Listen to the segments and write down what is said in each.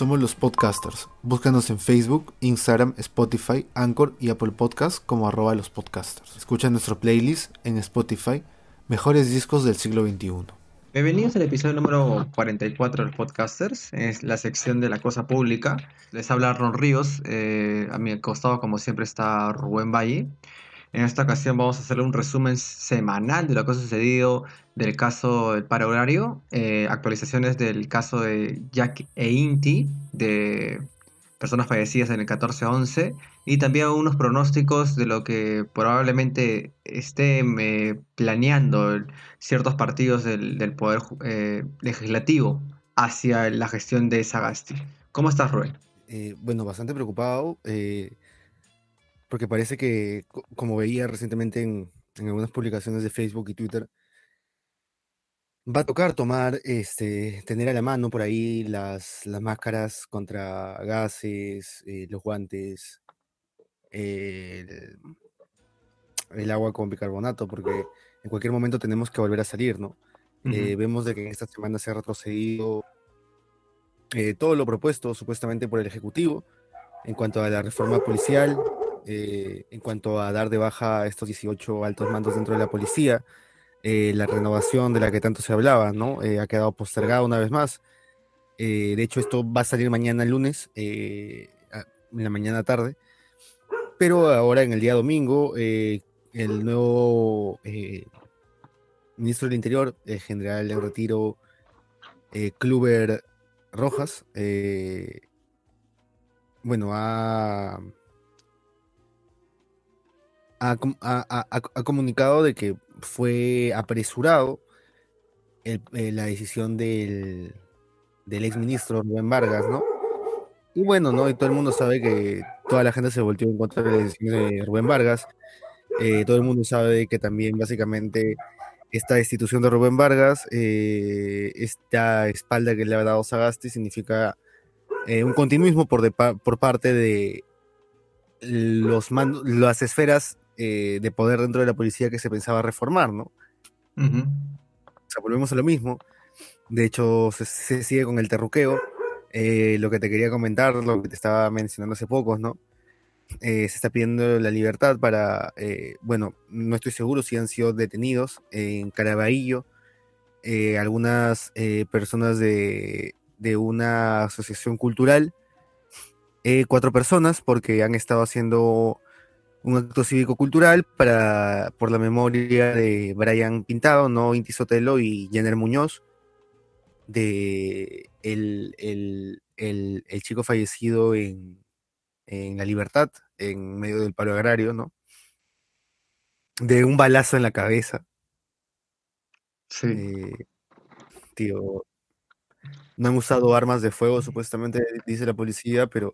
Somos los podcasters. Búscanos en Facebook, Instagram, Spotify, Anchor y Apple Podcasts como arroba los podcasters. Escucha nuestro playlist en Spotify, Mejores Discos del Siglo XXI. Bienvenidos al episodio número 44 de los podcasters, es la sección de la cosa pública. Les habla Ron Ríos, eh, a mi costado como siempre está Rubén Valle. En esta ocasión vamos a hacer un resumen semanal de lo que ha sucedido del caso del paro horario, eh, actualizaciones del caso de Jack e Inti, de personas fallecidas en el 14-11, y también unos pronósticos de lo que probablemente estén eh, planeando ciertos partidos del, Poder eh, Legislativo hacia la gestión de Sagasti. ¿Cómo estás, Rubén? bueno, bastante preocupado porque parece que, como veía recientemente en, algunas publicaciones de Facebook y Twitter, va a tocar tomar, este, tener a la mano por ahí las, las máscaras contra gases, eh, los guantes, el, agua con bicarbonato, porque en cualquier momento tenemos que volver a salir, ¿no? Eh, vemos de que en esta semana se ha retrocedido eh, todo lo propuesto supuestamente por el Ejecutivo en cuanto a la reforma policial, eh, en cuanto a dar de baja a estos 18 altos mandos dentro de la policía. Eh, la renovación de la que tanto se hablaba, ¿no? Eh, ha quedado postergada una vez más. de hecho, esto va a salir mañana lunes, en la mañana tarde. Pero ahora en el día domingo, el nuevo ministro del Interior, el general de retiro Kluber Rojas, bueno, ha ha, comunicado de que fue apresurado eh, la decisión del, del ex ministro Rubén Vargas, ¿no? Y bueno, ¿no? Y todo el mundo sabe que toda la gente se volvió en contra de la decisión de Rubén Vargas. Eh, todo el mundo sabe que también básicamente esta destitución de Rubén Vargas, eh, esta espalda que le ha dado Sagasti significa un continuismo por, por parte de los las esferas eh, de poder dentro de la policía que se pensaba reformar, ¿no? O sea, volvemos a lo mismo. De hecho, se, sigue con el terruqueo. Eh, lo que te quería comentar, lo que te estaba mencionando hace poco, ¿no? Eh, se está pidiendo la libertad para, bueno, no estoy seguro si han sido detenidos en Caraballo algunas personas de, de, una asociación cultural, cuatro personas, porque han estado haciendo un acto cívico-cultural para, por la memoria de Brian Pintado, no Inti Sotelo y Jenner Muñoz, de el, chico fallecido en, La Libertad, en medio del paro agrario, ¿no? De un balazo en la cabeza. Sí. Eh, tío, no han usado armas de fuego, supuestamente dice la policía, pero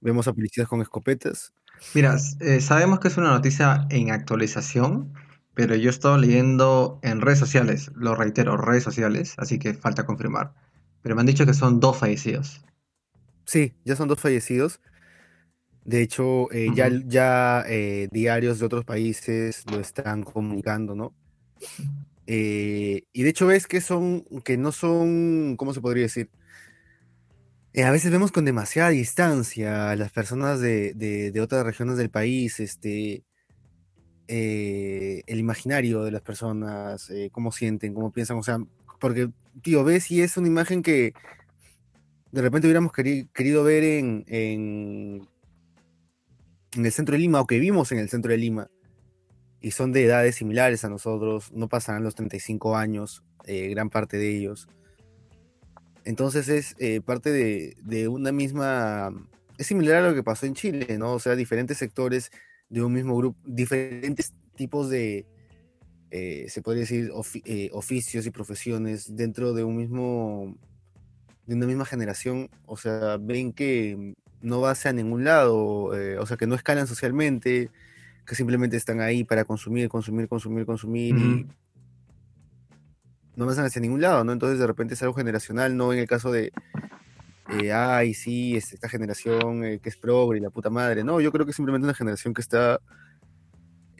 vemos a policías con escopetas Mira, eh, sabemos que es una noticia en actualización, pero yo he estado leyendo en redes sociales, lo reitero, redes sociales, así que falta confirmar. Pero me han dicho que son dos fallecidos. Sí, ya son dos fallecidos. De hecho, eh, ya, ya eh, diarios de otros países lo están comunicando, ¿no? y de hecho ves que son, que no son, ¿cómo se podría decir? Eh, a veces vemos con demasiada distancia a las personas de, otras regiones del país, este, eh, el imaginario de las personas, eh, cómo sienten, cómo piensan, o sea, porque, tío, ves y es una imagen que de repente hubiéramos querido ver en, en, el centro de Lima o que vimos en el centro de Lima, y son de edades similares a nosotros, no pasarán los 35 años, gran parte de ellos entonces es eh, parte de, una misma... Es similar a lo que pasó en Chile, ¿no? O sea, diferentes sectores de un mismo grupo, diferentes tipos de, eh, se podría decir, eh, oficios y profesiones dentro de un mismo, de una misma generación. O sea, ven que no va hacia ningún lado, o sea, que no escalan socialmente, que simplemente están ahí para consumir, consumir, consumir, consumir y no avanzan hacia ningún lado, ¿no? Entonces de repente es algo generacional, no en el caso de, eh, ay, sí, es esta generación eh, que es progre y la puta madre, no, yo creo que es simplemente una generación que está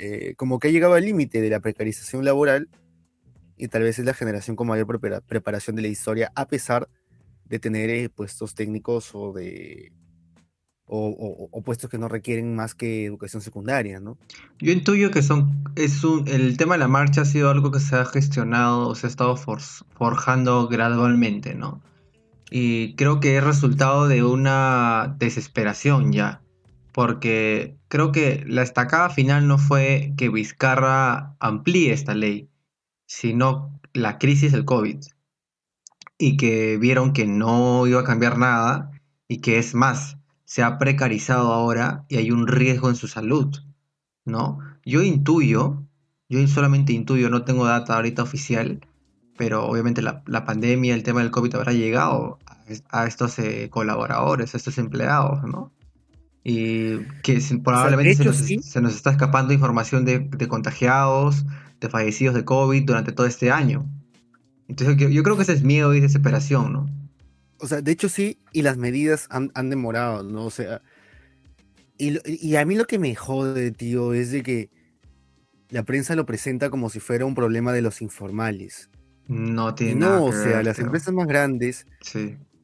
eh, como que ha llegado al límite de la precarización laboral y tal vez es la generación con mayor preparación de la historia, a pesar de tener eh, puestos técnicos o de o, puestos que no requieren más que educación secundaria, ¿no? Yo intuyo que son es un el tema de la marcha ha sido algo que se ha gestionado, se ha estado forjando gradualmente, ¿no? Y creo que es resultado de una desesperación ya, porque creo que la estacada final no fue que Vizcarra amplíe esta ley, sino la crisis del COVID y que vieron que no iba a cambiar nada y que es más, se ha precarizado ahora y hay un riesgo en su salud, ¿no? Yo intuyo, yo solamente intuyo, no tengo data ahorita oficial, pero obviamente la, pandemia, el tema del COVID habrá llegado a, estos eh, colaboradores, a estos empleados, ¿no? Y que probablemente se, nos, está escapando información de, de contagiados, de fallecidos de COVID durante todo este año. Entonces yo, creo que ese es miedo y desesperación, ¿no? O sea, de hecho sí, y las medidas han, demorado, ¿no? O sea, y, a mí lo que me jode, tío, es de que la prensa lo presenta como si fuera un problema de los informales. No tiene no, nada o sea, las empresas más grandes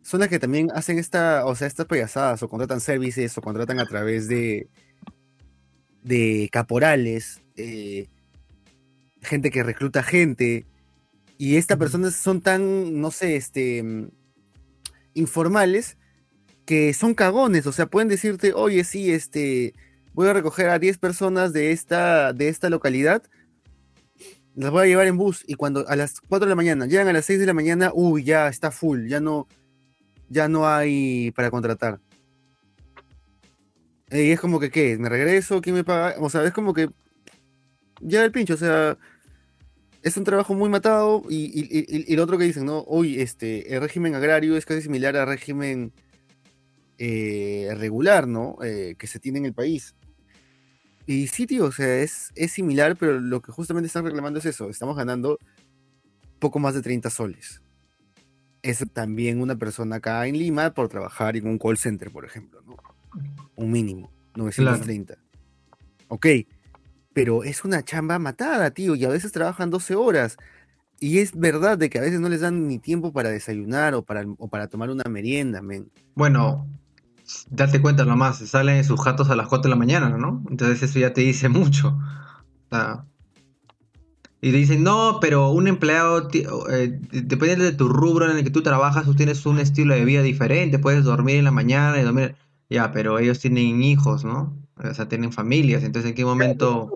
son las que también hacen esta, o sea, estas payasadas, o contratan servicios, o contratan a través de, de caporales, eh, gente que recluta gente, y estas personas son tan, no sé, este, mm, informales que son cagones, o sea, pueden decirte, oye, sí, este, voy a recoger a 10 personas de esta, de esta localidad, las voy a llevar en bus, y cuando a las 4 de la mañana, llegan a las 6 de la mañana, uy, ya está full, ya no, ya no hay para contratar. Y es como que, ¿qué? ¿Me regreso? ¿Quién me paga? O sea, es como que, ya el pincho, o sea, es un trabajo muy matado y, lo otro que dicen, ¿no? Hoy este, el régimen agrario es casi similar al régimen eh, regular, ¿no? Eh, que se tiene en el país. Y sí, tío, o sea, es, es similar, pero lo que justamente están reclamando es eso. Estamos ganando poco más de 30 soles. Es también una persona acá en Lima por trabajar en un call center, por ejemplo, ¿no? Un mínimo, 930. Ok, pero es una chamba matada, tío, y a veces trabajan 12 horas. Y es verdad de que a veces no les dan ni tiempo para desayunar o para, para tomar una merienda, men. Bueno, date cuenta nomás, salen sus jatos a las 4 de la mañana, ¿no? Entonces eso ya te dice mucho. y te dicen, no, pero un empleado, eh, dependiendo de tu rubro en el que tú trabajas, tú tienes un estilo de vida diferente, puedes dormir en la mañana y dormir... Ya, pero ellos tienen hijos, ¿no? O sea, tienen familias, entonces en qué momento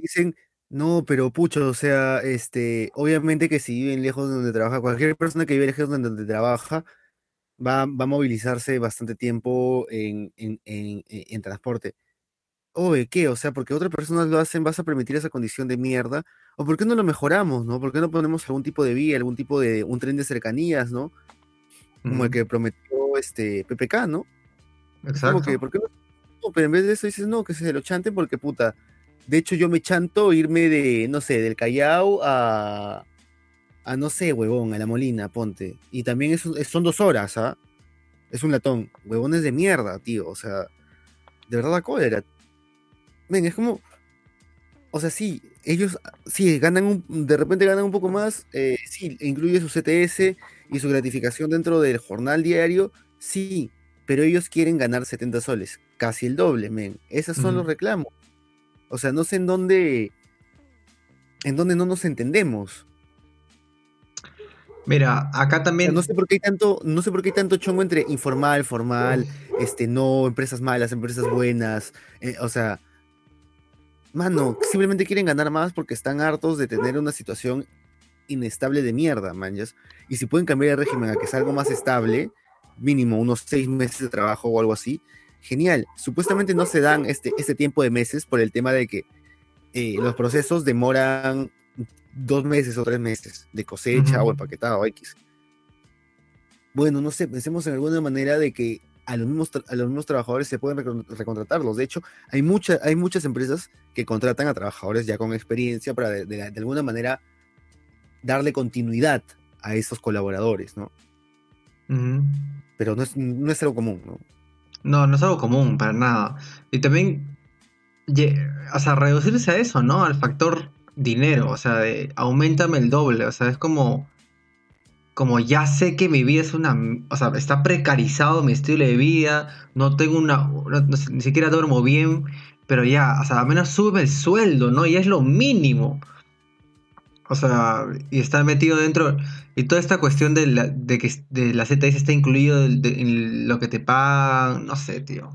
dicen, no, pero pucho, o sea, este, obviamente que si viven lejos de donde trabaja, cualquier persona que vive lejos de donde trabaja va, va a movilizarse bastante tiempo en, en, en, en transporte. Oye, ¿qué? O sea, porque otras personas lo hacen, vas a permitir esa condición de mierda. ¿O por qué no lo mejoramos, no? ¿Por qué no ponemos algún tipo de vía, algún tipo de, un tren de cercanías, no? Como el que prometió este PPK, ¿no? Exacto. Como que, ¿por qué no? Pero en vez de eso dices, no, que se lo chanten porque, puta, de hecho, yo me chanto irme de, no sé, del Callao a, a no sé, huevón, a la Molina, ponte. Y también es, son dos horas, ¿ah? Es un latón. Huevones de mierda, tío. O sea, de verdad la cólera. Ven, es como. O sea, sí, ellos sí ganan de repente ganan un poco más, eh, sí, incluye su CTS y su gratificación dentro del jornal diario, sí, pero ellos quieren ganar 70 soles, casi el doble, men. Esos son los reclamos. O sea, no sé en dónde. En dónde no nos entendemos. Mira, acá también. no sé por qué hay tanto, no sé por qué hay tanto chongo entre informal, formal, este, no, empresas malas, empresas buenas. Eh, o sea. Mano, simplemente quieren ganar más porque están hartos de tener una situación inestable de mierda, manjas. Y si pueden cambiar el régimen a que sea algo más estable, mínimo unos seis meses de trabajo o algo así, genial. Supuestamente no se dan este, este tiempo de meses por el tema de que eh, los procesos demoran dos meses o tres meses de cosecha o empaquetado o X. Bueno, no sé, pensemos en alguna manera de que a los mismos, a los mismos trabajadores se pueden recontratarlos. De hecho, hay, mucha, hay muchas empresas que contratan a trabajadores ya con experiencia para de, alguna manera darle continuidad a esos colaboradores, ¿no? Pero no es, no es algo común, ¿no? No, no es algo común, para nada. Y también, o sea, reducirse a eso, ¿no? Al factor dinero, o sea, de aumentame el doble, o sea, es como... como ya sé que mi vida es una, o sea, está precarizado mi estilo de vida, no tengo una, ni siquiera duermo bien, pero ya, o sea, al menos sube el sueldo, ¿no? Y es lo mínimo. O sea, y está metido dentro. Y toda esta cuestión de, la, de que de la ZS está incluido en lo que te pagan, no sé, tío.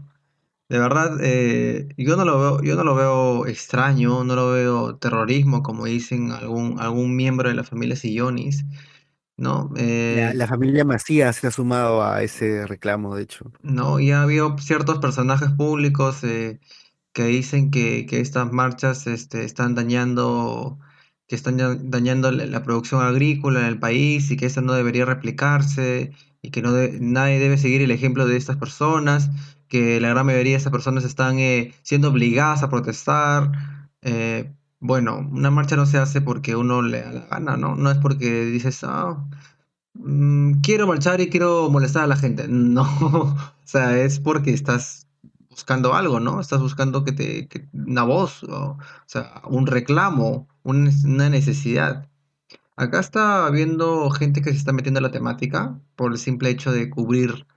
De verdad, eh, yo no lo veo, yo no lo veo extraño, no lo veo terrorismo, como dicen algún, algún miembro de la familia Sillonis, ¿no? Eh, la, familia Macías se ha sumado a ese reclamo, de hecho. No, y ha habido ciertos personajes públicos eh, que dicen que, que estas marchas este, están dañando que están dañando la producción agrícola en el país y que eso no debería replicarse y que no nadie debe seguir el ejemplo de estas personas, que la gran mayoría de estas personas están eh, siendo obligadas a protestar. Eh, bueno, una marcha no se hace porque uno le da la gana, ¿no? No es porque dices, ah, mm, quiero marchar y quiero molestar a la gente. No, o sea, es porque estás buscando algo, ¿no? Estás buscando que te, una voz, o, sea, un reclamo, una necesidad. Acá está habiendo gente que se está metiendo a la temática por el simple hecho de cubrir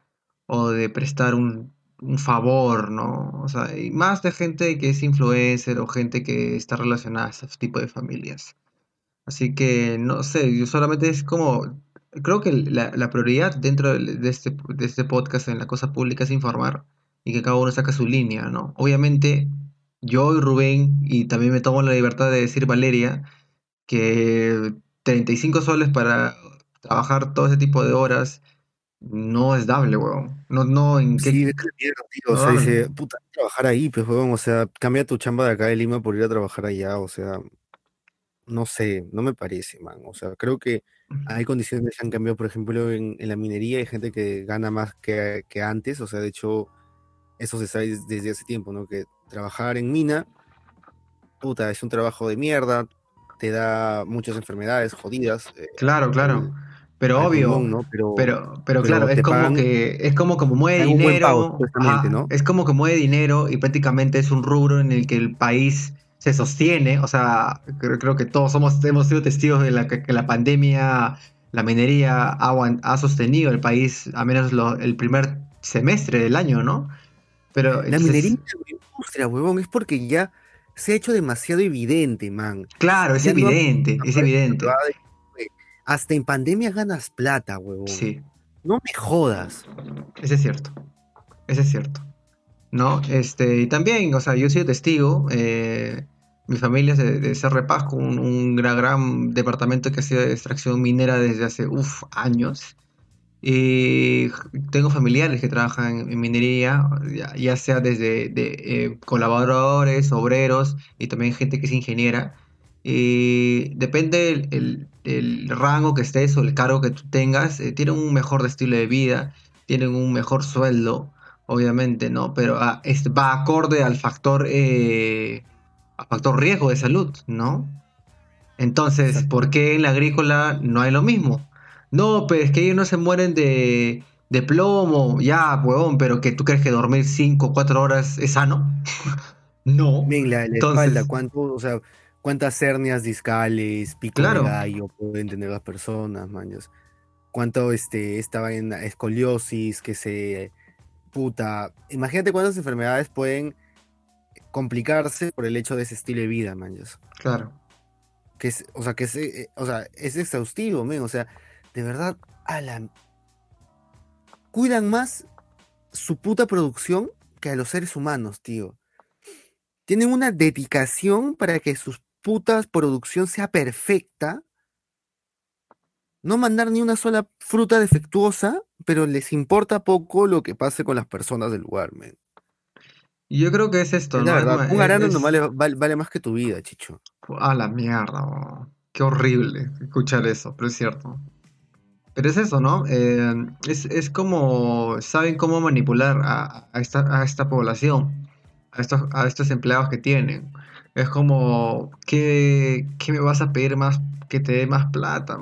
o de prestar un, favor, ¿no? O sea, hay más de gente que es influencer o gente que está relacionada a ese tipo de familias. Así que, no sé, yo solamente es como, creo que la, la prioridad dentro de este, de este podcast en la cosa pública es informar y que cada uno saca su línea, ¿no? Obviamente, yo y Rubén, y también me tomo la libertad de decir Valeria, que 35 soles para trabajar todo ese tipo de horas no es dable, weón. No, no, ¿en qué? Sí, tío, o sea, dice, puta, trabajar ahí, pues, weón, o sea, cambia tu chamba de acá de Lima por ir a trabajar allá, o sea, no sé, no me parece, man, o sea, creo que hay condiciones que han cambiado, por ejemplo, en, la minería hay gente que gana más que, que antes, o sea, de hecho, eso se sabe desde hace tiempo, ¿no? Que trabajar en mina, puta, es un trabajo de mierda, te da muchas enfermedades jodidas. Eh, claro, claro. Pero obvio, ¿no? pero, pero, claro, es como que es como como mueve dinero, ¿no? es como que mueve dinero y prácticamente es un rubro en el que el país se sostiene, o sea, creo, que todos somos hemos sido testigos de la que, la pandemia, la minería ha, ha, sostenido el país, a menos el primer semestre del año, ¿no? Pero la minería la industria, huevón, es porque ya se ha hecho demasiado evidente, man. Claro, es evidente, es evidente. Hasta en pandemia ganas plata, huevón. Sí. No me jodas. Ese es cierto. Ese es cierto. ¿No? Este, y también, o sea, yo he sido testigo. Eh, mi familia es de, de Cerre un, un gran, gran, departamento que ha sido de extracción minera desde hace uf, años. Y tengo familiares que trabajan en, minería, ya, sea desde de, eh, colaboradores, obreros y también gente que es ingeniera. Y depende el, rango que estés o el cargo que tú tengas, eh, tienen un mejor estilo de vida, tienen un mejor sueldo, obviamente, ¿no? Pero ah, va acorde al factor, eh, al factor riesgo de salud, ¿no? Entonces, ¿por qué en la agrícola no hay lo mismo? No, pero es que ellos no se mueren de, de plomo, ya, huevón, pero que tú crees que dormir 5 o 4 horas es sano. no. Ven, la, espalda, ¿cuánto, o sea, cuántas hernias discales, pico de gallo pueden tener las personas, maños. Cuánto este, estaba en escoliosis, que se. Puta. Imagínate cuántas enfermedades pueden complicarse por el hecho de ese estilo de vida, maños. Claro. Que es, o sea, que es, eh, o sea, es exhaustivo, men. O sea, de verdad, Alan, cuidan más su puta producción que a los seres humanos, tío. Tienen una dedicación para que su puta producción sea perfecta. No mandar ni una sola fruta defectuosa, pero les importa poco lo que pase con las personas del lugar, men. Yo creo que es esto, ¿no? un arano no vale, más que tu vida, chicho. A la mierda, qué horrible escuchar eso, pero es cierto. Pero es eso, ¿no? Eh, es, como, saben cómo manipular a, esta, a esta población, a estos, a estos empleados que tienen. Es como, ¿qué, me vas a pedir más que te dé más plata?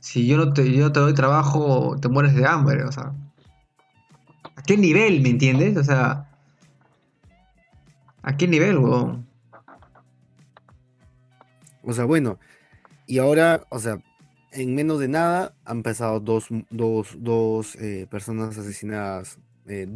Si yo no, te, yo te doy trabajo, te mueres de hambre, o sea. ¿A qué nivel, me entiendes? O sea, ¿a qué nivel, O sea, bueno, y ahora, o sea, en menos de nada han pasado dos, dos, dos eh, personas asesinadas, eh,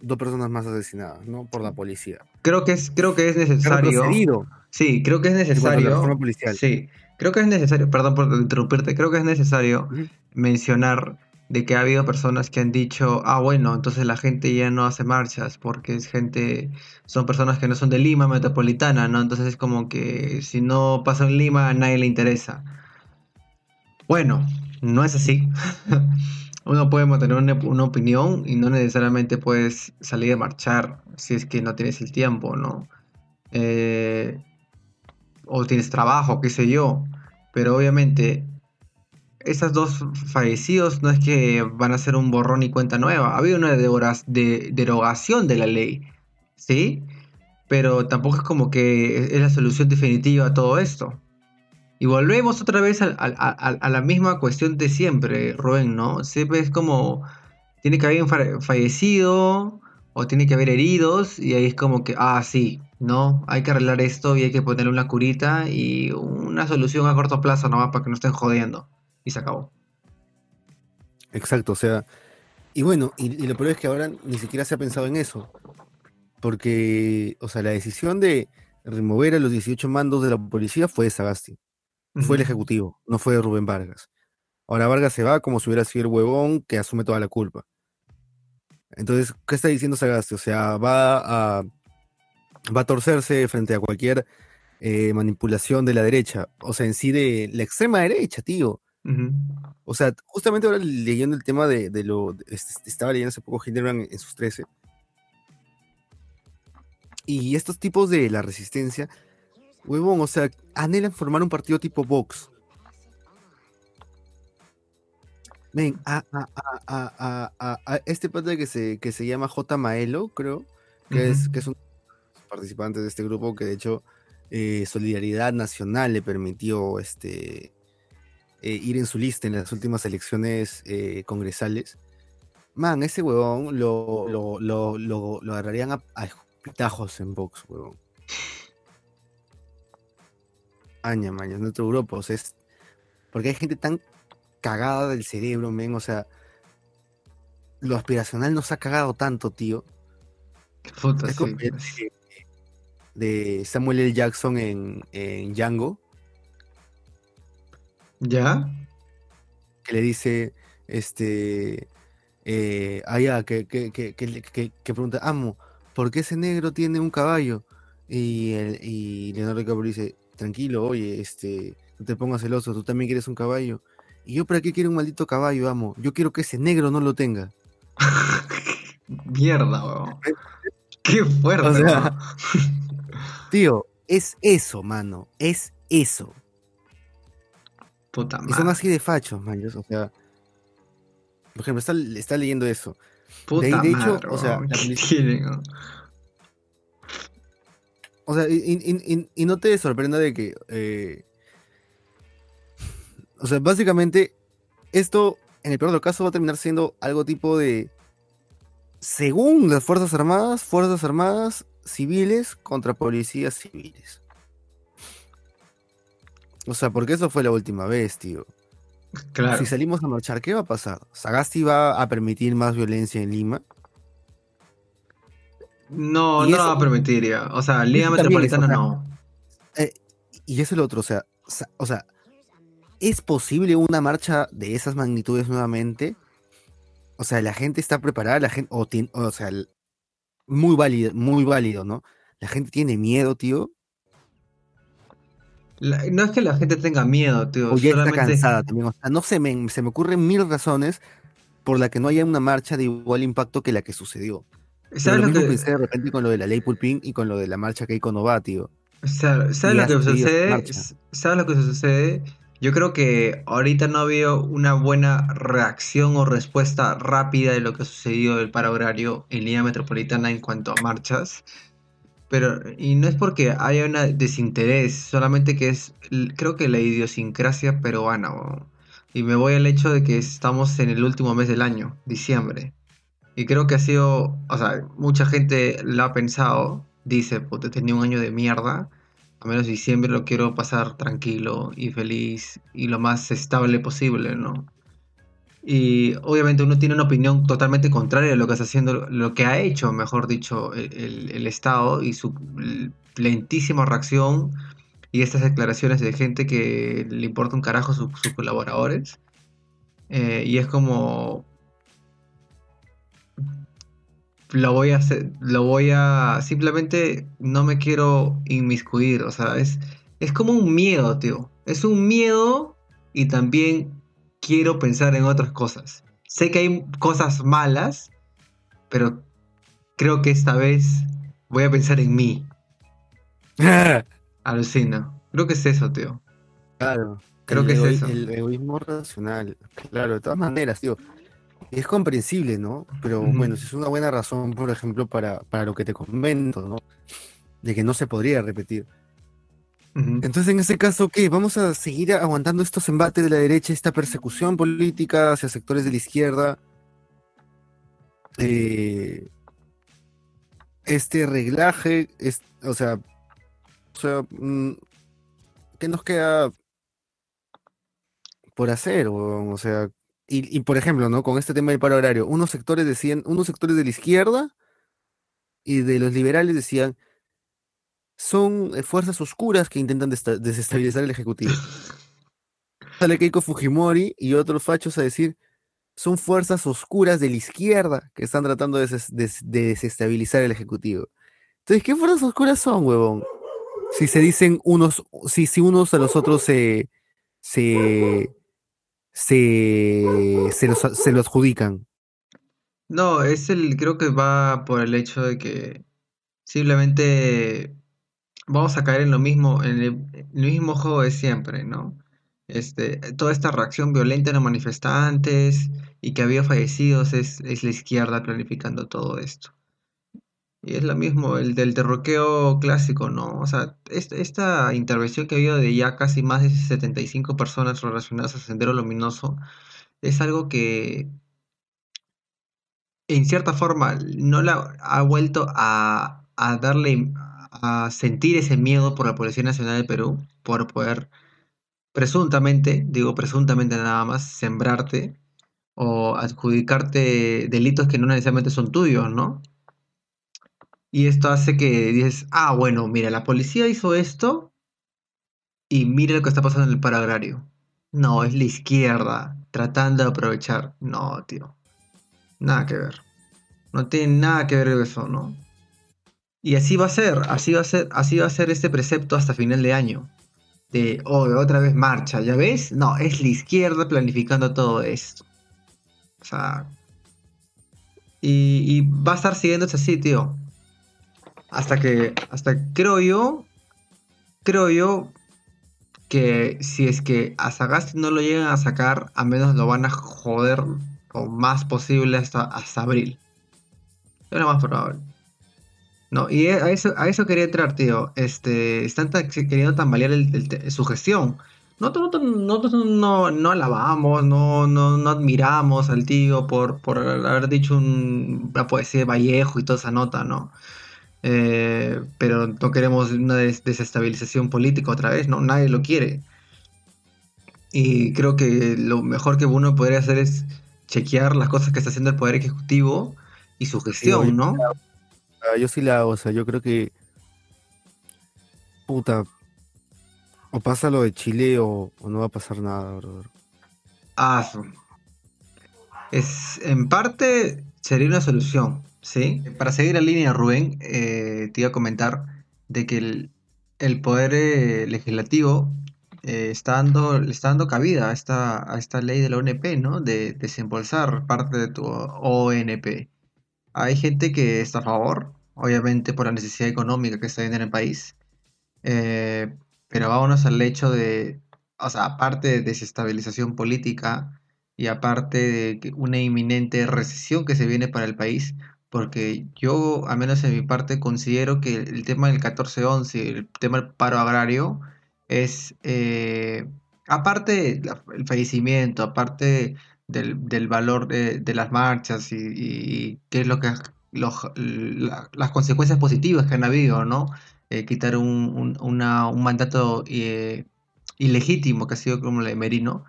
dos personas más asesinadas, ¿no? Por la policía. Creo que es, creo que es necesario. Sí, creo que es necesario. Sí, creo que es necesario, perdón por interrumpirte, creo que es necesario mencionar de que ha habido personas que han dicho, ah, bueno, entonces la gente ya no hace marchas porque es gente, son personas que no son de Lima metropolitana, ¿no? Entonces es como que si no pasa en Lima a nadie le interesa. Bueno, no es así. Uno puede mantener una, opinión y no necesariamente puedes salir a marchar si es que no tienes el tiempo, ¿no? Eh, o tienes trabajo, qué sé yo. Pero obviamente estos dos fallecidos no es que van a ser un borrón y cuenta nueva. Ha habido una derogación de la ley, ¿sí? Pero tampoco es como que es la solución definitiva a todo esto. Y volvemos otra vez a, la misma cuestión de siempre, Rubén, ¿no? Siempre es como, tiene que haber fallecido o tiene que haber heridos y ahí es como que, ah, sí, no, hay que arreglar esto y hay que ponerle una curita y una solución a corto plazo nomás para que no estén jodiendo y se acabó. Exacto, o sea, y bueno, y, lo peor es que ahora ni siquiera se ha pensado en eso, porque, o sea, la decisión de remover a los 18 mandos de la policía fue de Sagasti, fue el ejecutivo, no fue Rubén Vargas. Ahora Vargas se va como si hubiera sido el huevón que asume toda la culpa. Entonces, ¿qué está diciendo Sagasti? O sea, va a, va a torcerse frente a cualquier eh, manipulación de la derecha, o sea, en sí de la extrema derecha, tío. O sea, justamente ahora leyendo el tema de, lo. estaba leyendo hace poco Hinderman en sus 13. Y estos tipos de la resistencia, huevón, o sea, anhelan formar un partido tipo Vox. Ven, a, este padre que se, que se llama J. Maelo, creo, que, es, que es un participante de este grupo que de hecho eh, Solidaridad Nacional le permitió este, eh, ir en su lista en las últimas elecciones eh, congresales, man, ese huevón lo, lo, lo, lo, agarrarían a, pitajos en Vox, huevón. Aña, maña, en otro grupo, o sea, es porque hay gente tan cagada del cerebro, men, o sea, lo aspiracional nos ha cagado tanto, tío. Puta, de, Samuel L. Jackson en, en Django ¿Ya? Que le dice, este, eh, allá, que, que, que, que, pregunta, amo, ¿por qué ese negro tiene un caballo? Y, el, y Leonardo DiCaprio dice, tranquilo, oye, este, no te pongas celoso, tú también quieres un caballo. Y yo, ¿para qué quiero un maldito caballo, amo? Yo quiero que ese negro no lo tenga. Mierda, weón. Qué fuerte. tío, es eso, mano. Es eso. Puta Y son así de fachos, man. O sea, por ejemplo, está, está leyendo eso. Puta de, hecho, o sea, la O sea, y, y, no te sorprenda de que. Eh, o sea, básicamente, esto, en el peor de los casos, va a terminar siendo algo tipo de. Según las Fuerzas Armadas, Fuerzas Armadas civiles contra policías civiles. O sea, porque eso fue la última vez, tío. Claro. Si salimos a marchar, ¿qué va a pasar? ¿Sagasti va a permitir más violencia en Lima? No, no va a permitir ya. O sea, Lima Metropolitana no. Eh, y eso es lo otro, o sea, o sea, ¿es posible una marcha de esas magnitudes nuevamente? O sea, la gente está preparada, la gente, o, o sea, muy válido, muy válido, ¿no? La gente tiene miedo, tío no es que la gente tenga miedo, tío. O ya está cansada también. O sea, no se me, se me ocurren mil razones por la que no haya una marcha de igual impacto que la que sucedió. ¿Sabes lo, que pensé de repente con lo de la ley Pulpín y con lo de la marcha que hay con Nova, tío. ¿Sabes lo que sucede? ¿Sabes lo que sucede? Yo creo que ahorita no ha habido una buena reacción o respuesta rápida de lo que sucedió del paro horario en línea metropolitana en cuanto a marchas. Pero, y no es porque haya un desinterés, solamente que es, creo que la idiosincrasia peruana. Y me voy al hecho de que estamos en el último mes del año, diciembre. Y creo que ha sido, o sea, mucha gente lo ha pensado, dice, pues tenía un año de mierda. a menos diciembre lo quiero pasar tranquilo y feliz y lo más estable posible, ¿no? Y obviamente uno tiene una opinión totalmente contraria a lo que está haciendo, lo que ha hecho, mejor dicho, el, el Estado y su lentísima reacción y estas declaraciones de gente que le importa un carajo a sus colaboradores. Eh, y es como. Lo voy a hacer. Lo voy a. Simplemente no me quiero inmiscuir. O sea, es, es como un miedo, tío. Es un miedo y también quiero pensar en otras cosas. Sé que hay cosas malas, pero creo que esta vez voy a pensar en mí. Alucina. Creo que es eso, tío. Claro. Creo que es eso. El egoísmo racional. Claro, de todas maneras, tío. Es comprensible, ¿no? Pero bueno, es una buena razón, por ejemplo, para, para lo que te comento, ¿no? De que no se podría repetir. Entonces, en ese caso, ¿qué? ¿Vamos a seguir aguantando estos embates de la derecha, esta persecución política hacia sectores de la izquierda? Eh, este reglaje, es, o sea, o sea, mm, ¿qué nos queda por hacer? O, sea, y, por ejemplo, ¿no? Con este tema del paro agrario, unos sectores decían, unos sectores de la izquierda y de los liberales decían, son eh, fuerzas oscuras que intentan desestabilizar el Ejecutivo. Sale Keiko Fujimori y otros fachos a decir, son fuerzas oscuras de la izquierda que están tratando de, de desestabilizar el Ejecutivo. Entonces, ¿qué fuerzas oscuras son, huevón? si se dicen unos, si, si unos a los otros se, se, se, se, los, se los adjudican. No, es el, creo que va por el hecho de que simplemente vamos a caer en lo mismo, en el, mismo juego de siempre, ¿no? Este, toda esta reacción violenta en los manifestantes y que había fallecidos es, es la izquierda planificando todo esto. Y es lo mismo, el del terroqueo clásico, ¿no? O sea, esta, intervención que ha habido de ya casi más de 75 personas relacionadas al Sendero Luminoso es algo que, en cierta forma, no la ha vuelto a, a darle, a sentir ese miedo por la Policía Nacional de Perú, por poder presuntamente, digo presuntamente nada más, sembrarte o adjudicarte delitos que no necesariamente son tuyos, ¿no? Y esto hace que dices, ah, bueno, mira, la policía hizo esto y mira lo que está pasando en el paragrario. No, es la izquierda tratando de aprovechar. No, tío. Nada que ver. No tiene nada que ver eso, ¿no? Y así va a ser, así va a ser, así va a ser este precepto hasta final de año. De, oh, otra vez marcha, ¿ya ves? No, es la izquierda planificando todo esto. O sea... Y, va a estar siguiendo así, tío hasta que, hasta creo yo, creo yo que si es que a Sagasti no lo llegan a sacar, a menos lo van a joder lo más posible hasta, hasta abril. Es lo más probable. No, y a eso, a eso quería entrar, tío. Este, están queriendo tambalear su gestión. Nosotros, no, no, alabamos, no, no, no admiramos al tío por, por haber dicho una poesía de Vallejo y toda esa nota, ¿no? Eh, pero no queremos una desestabilización política otra vez, ¿no? Nadie lo quiere. Y creo que lo mejor que uno podría hacer es chequear las cosas que está haciendo el Poder Ejecutivo y su gestión, ¿no? Yo sí la hago, o sea, yo creo que. Puta. O pasa lo de Chile o, no va a pasar nada, brother. Ah, es, en parte sería una solución. Sí, para seguir la línea, Rubén, eh, te iba a comentar de que el, poder eh, legislativo eh, está dando, le está dando cabida a esta, a esta ley de la ONP, ¿no? De desembolsar parte de tu ONP. Hay gente que está a favor, obviamente por la necesidad económica que está viendo en el país, pero vámonos al hecho de, o sea, aparte de desestabilización política y aparte de una inminente recesión que se viene para el país, porque yo, al menos en mi parte, considero que el tema del 14-11, el tema del paro agrario, es, eh, aparte del fallecimiento, aparte del, valor de, las marchas y, qué es lo que las consecuencias positivas que han habido, ¿no? eh, quitar un, mandato eh, ilegítimo que ha sido como el de Merino,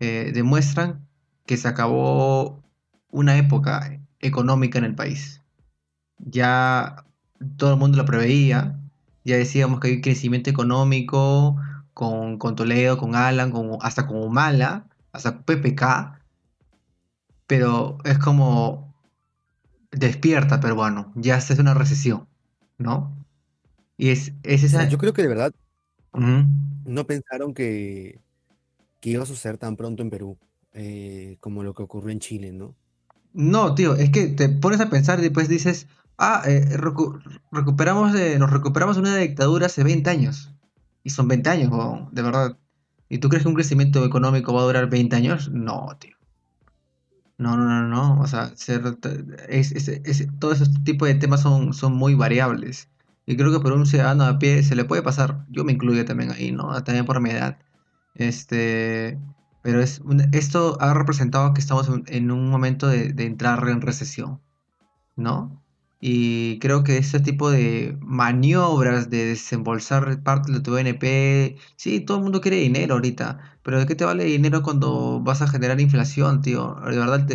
eh, demuestran que se acabó una época económica en el país. Ya todo el mundo lo preveía, ya decíamos que hay crecimiento económico con, Toledo, con Alan, con, hasta con Humala, hasta PPK, pero es como despierta peruano, ya es una recesión, ¿no? Y es, esa... Yo creo que de verdad no pensaron que, que iba a suceder tan pronto en Perú, eh, como lo que ocurrió en Chile, ¿no? No, tío, es que te pones a pensar y después dices, ah, eh, recuperamos de, nos recuperamos una dictadura hace 20 años. Y son 20 años, de verdad. ¿Y tú crees que un crecimiento económico va a durar 20 años? No, tío. No, no, no, no. O sea, todo ese tipo de temas son, son muy variables. Y creo que por un ciudadano a pie se le puede pasar. Yo me incluyo también ahí, ¿no? También por mi edad. Este. Pero es esto ha representado que estamos en un momento de, entrar en recesión, ¿no? Y creo que ese tipo de maniobras de desembolsar parte de tu BNP, sí, todo el mundo quiere dinero ahorita, pero ¿de qué te vale dinero cuando vas a generar inflación, tío? De verdad,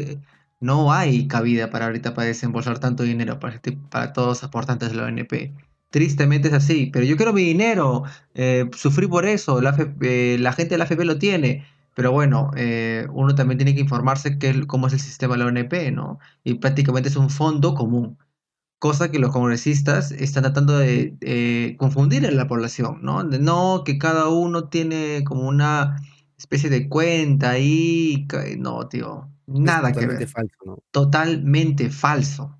no hay cabida para ahorita para desembolsar tanto dinero para, para todos los aportantes de la BNP. Tristemente es así, pero yo quiero mi dinero, eh, sufrí por eso, la, eh, la gente de la FP lo tiene, pero bueno, eh, uno también tiene que informarse qué, cómo es el sistema de la ONP, ¿no? Y prácticamente es un fondo común cosa que los congresistas están tratando de confundir en la población, ¿no? De no que cada uno tiene como una especie de cuenta ahí, no, tío, nada que ver. Falso, ¿no? Totalmente falso,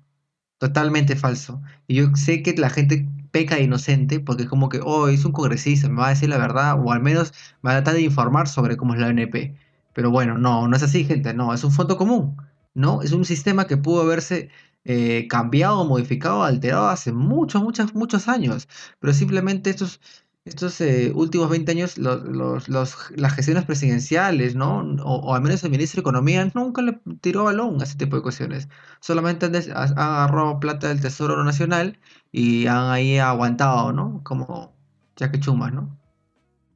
totalmente falso. Y yo sé que la gente peca inocente porque es como que, oh, es un congresista, me va a decir la verdad, o al menos va a tratar de informar sobre cómo es la ONP. Pero bueno, no, no es así, gente, no, es un fondo común, ¿no? Es un sistema que pudo verse eh, cambiado, modificado, alterado hace muchos, muchos, muchos años. Pero simplemente estos, estos eh, últimos 20 años, los, las gestiones presidenciales, ¿no? O, al menos el ministro de Economía nunca le tiró balón a ese tipo de cuestiones. Solamente han, agarrado plata del Tesoro Nacional y han ahí aguantado, ¿no? Como ya que chumas, ¿no?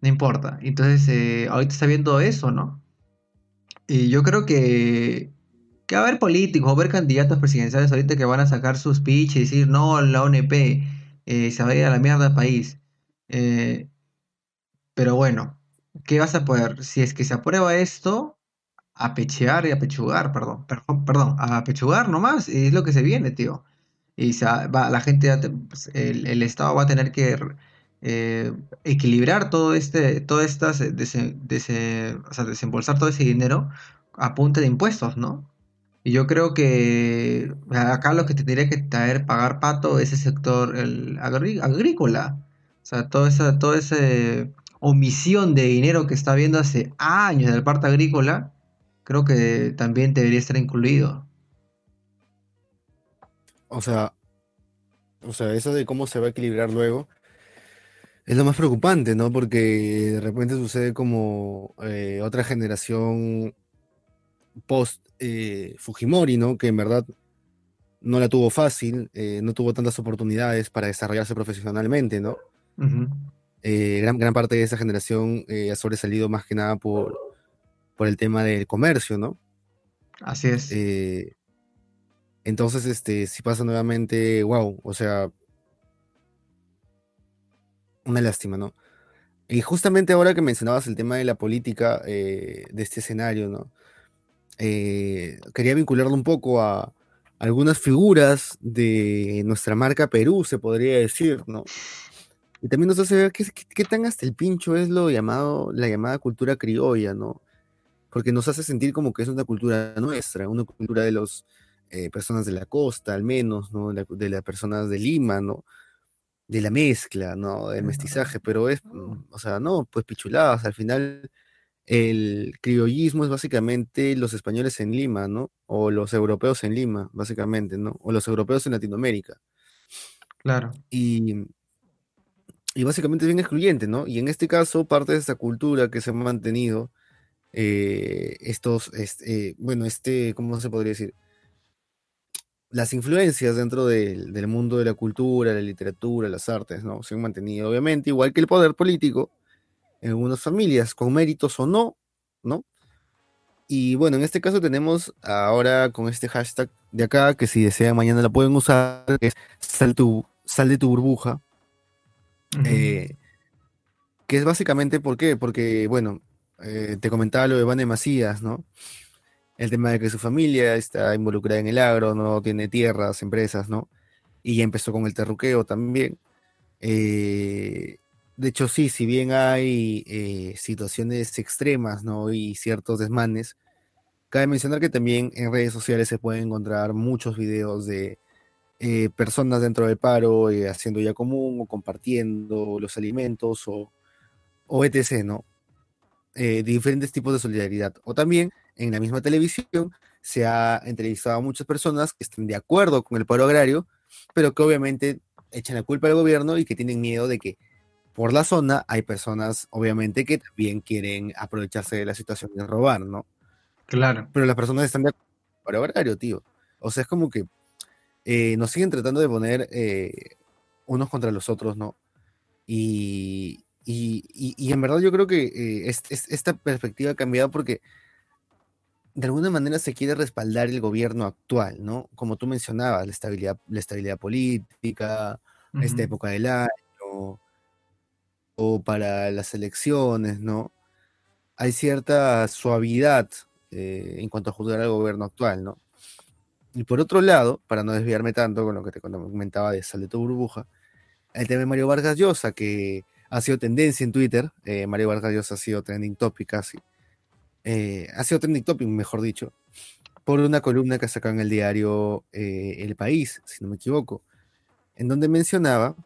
No importa. Entonces, eh, ahorita está viendo eso, ¿no? Y yo creo que que va a haber políticos, o ver candidatos presidenciales ahorita que van a sacar sus speech y decir, no, la ONP eh, se va a ir a la mierda del país. Eh, pero bueno, ¿qué vas a poder? Si es que se aprueba esto, apechear y apechugar, perdón, perdón, perdón, a apechugar nomás, es lo que se viene, tío. Y la gente, pues, el, Estado va a tener que eh, equilibrar todo este, todo estas, desembolsar todo ese dinero a punta de impuestos, ¿no? Y yo creo que acá lo que tendría que traer, pagar pato es el sector el agrícola. O sea, toda esa, toda esa omisión de dinero que está habiendo hace años del parte agrícola, creo que también debería estar incluido. O sea, o sea, eso de cómo se va a equilibrar luego es lo más preocupante, ¿no? Porque de repente sucede como eh, otra generación post eh, Fujimori, ¿no? Que en verdad no la tuvo fácil, eh, no tuvo tantas oportunidades para desarrollarse profesionalmente, ¿no? Eh, gran, gran, parte de esa generación ha sobresalido más que nada por, por el tema del comercio, ¿no? Así es. entonces, este, si pasa nuevamente, wow, o sea, una lástima, ¿no? Y justamente ahora que mencionabas el tema de la política de este escenario, ¿no? Eh, quería vincularlo un poco a algunas figuras de nuestra marca Perú, se podría decir, ¿no? Y también nos hace ver qué, tan hasta el pincho es lo llamado, la llamada cultura criolla, ¿no? Porque nos hace sentir como que es una cultura nuestra, una cultura de las eh, personas de la costa, al menos, ¿no? De, las personas de Lima, ¿no? De la mezcla, ¿no? Del mestizaje, pero es, o sea, no, pues pichuladas, al final el criollismo es básicamente los españoles en Lima, ¿no? O los europeos en Lima, básicamente, ¿no? O los europeos en Latinoamérica. Claro. Y, y básicamente es bien excluyente, ¿no? Y en este caso, parte de esa cultura que se ha mantenido, eh, estos, este, bueno, este, ¿cómo se podría decir? las influencias dentro del, del mundo de la cultura, la literatura, las artes, ¿no? Se han mantenido, obviamente, igual que el poder político, en algunas familias, con méritos o no, ¿no? Y bueno, en este caso tenemos ahora con este hashtag de acá, que si desean mañana la pueden usar, que es sal, tu, sal de tu burbuja. Eh, que es básicamente, ¿por qué? Porque, bueno, eh, te comentaba lo de Vane Macías, ¿no? El tema de que su familia está involucrada en el agro, no tiene tierras, empresas, ¿no? Y ya empezó con el terruqueo también. Eh, de hecho, sí, si bien hay situaciones extremas, ¿no? Y ciertos desmanes, cabe mencionar que también en redes sociales se pueden encontrar muchos videos de eh, personas dentro del paro eh, haciendo ya común o compartiendo los alimentos o, o etc., ¿no? Eh, diferentes tipos de solidaridad. O también en la misma televisión se ha entrevistado a muchas personas que están de acuerdo con el paro agrario, pero que obviamente echan la culpa al gobierno y que tienen miedo de que por la zona hay personas, obviamente, que también quieren aprovecharse de la situación de robar, ¿no? Claro. Pero las personas están de acuerdo con el paro agrario, tío. O sea, es como que eh, nos siguen tratando de poner eh, unos contra los otros, ¿no? Y, y, y- y en verdad yo creo que eh, es- es- esta perspectiva ha cambiado porque de alguna manera se quiere respaldar el gobierno actual, ¿no? Como tú mencionabas, la estabilidad, la estabilidad política, esta época del año, o para las elecciones, ¿no? Hay cierta suavidad eh, en cuanto a juzgar al gobierno actual, ¿no? Y por otro lado, para no desviarme tanto con lo que te comentaba de Sal de tu burbuja, el tema de Mario Vargas Llosa, que ha sido tendencia en Twitter, eh, Mario Vargas Llosa ha sido trending topic casi, eh, ha sido trending topic, mejor dicho, por una columna que sacó en el diario eh, El País, si no me equivoco, en donde mencionaba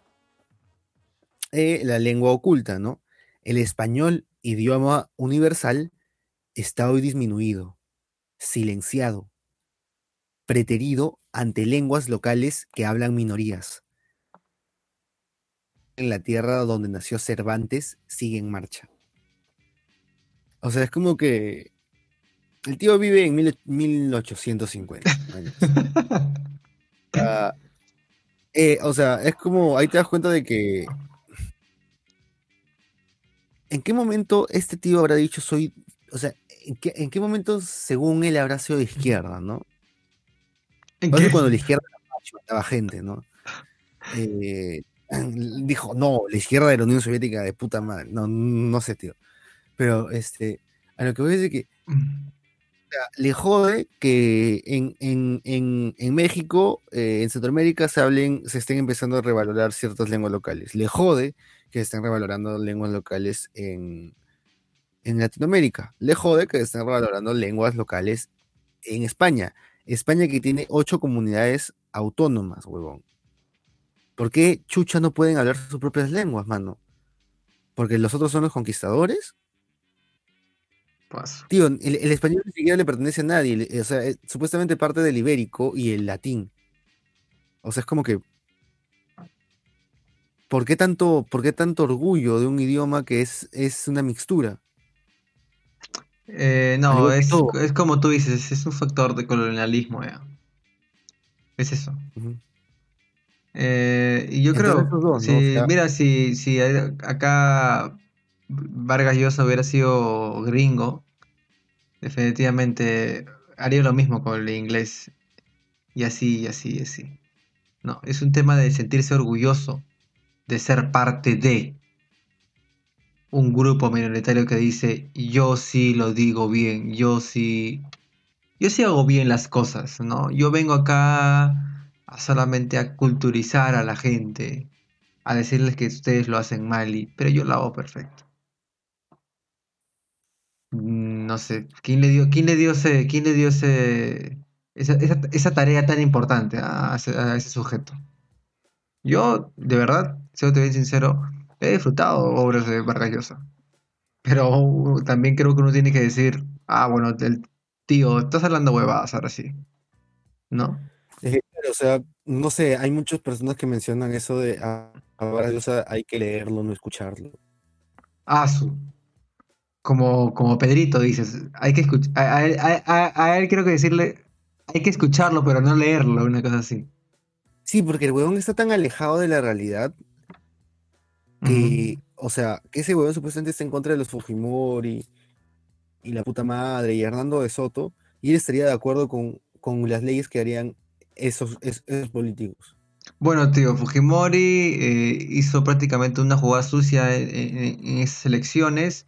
la lengua oculta, ¿no? El español, idioma universal, está hoy disminuido, silenciado, preterido ante lenguas locales que hablan minorías. En la tierra donde nació Cervantes sigue en marcha. O sea, es como que el tío vive en mil- 1850. años. Eh, o sea, es como, ahí te das cuenta de que... ¿En qué momento este tío habrá dicho soy... O sea, ¿en qué, en qué momento, según él, habrá sido de izquierda, no? ¿En Pasa qué? cuando la izquierda mataba gente, ¿no? Eh, dijo, no, la izquierda de la Unión Soviética de puta madre. No, no sé, tío. Pero este, a lo que voy es de que o sea, le jode que en, en, en, en México, eh, en Centroamérica, se hablen, se estén empezando a revalorar ciertas lenguas locales. Le jode que estén revalorando lenguas locales en, en Latinoamérica. Le jode que estén revalorando lenguas locales en España. España que tiene ocho comunidades autónomas, huevón. ¿Por qué chucha no pueden hablar sus propias lenguas, mano? ¿Porque los otros son los conquistadores? Paso. Tío, el, el español ni siquiera le pertenece a nadie. O sea, es supuestamente parte del ibérico y el latín. O sea, es como que. ¿Por qué tanto, por qué tanto orgullo de un idioma que es, es una mixtura? Eh, no, es, es como tú dices, es un factor de colonialismo, ya. Es eso. Eh, y yo Entre creo, mira, si, si acá Vargas Llosa hubiera sido gringo, definitivamente haría lo mismo con el inglés. Y así, y así, y así. No, es un tema de sentirse orgulloso de ser parte de un grupo minoritario que dice, yo sí lo digo bien, yo sí, yo sí hago bien las cosas, ¿no? Yo vengo acá a solamente a culturizar a la gente, a decirles que ustedes lo hacen mal, y- pero yo lo hago perfecto. Mm, No sé, ¿quién le dio, quién le dio ese, quién le dio ese, esa, esa- tarea tan importante a, ese- a ese sujeto? Yo, de verdad, siendo bien sincero, he disfrutado obras de Vargas Llosa. Pero también creo que uno tiene que decir, ah, bueno, el tío, estás hablando huevadas ahora sí, ¿no? o sea, no sé, hay muchas personas que mencionan eso de a, a Vargas Llosa hay que leerlo, no escucharlo. Ah, su. Como, como Pedrito dices, hay que escuchar, a, a él- a- a- a él creo que decirle, Hay que escucharlo, pero no leerlo, una cosa así. Sí, porque el huevón está tan alejado de la realidad que, o sea, que ese huevón supuestamente está en contra de los Fujimori y la puta madre y Hernando de Soto, y él estaría de acuerdo con, con las leyes que harían esos, esos políticos. Bueno, tío, Fujimori eh, hizo prácticamente una jugada sucia en, en- en esas elecciones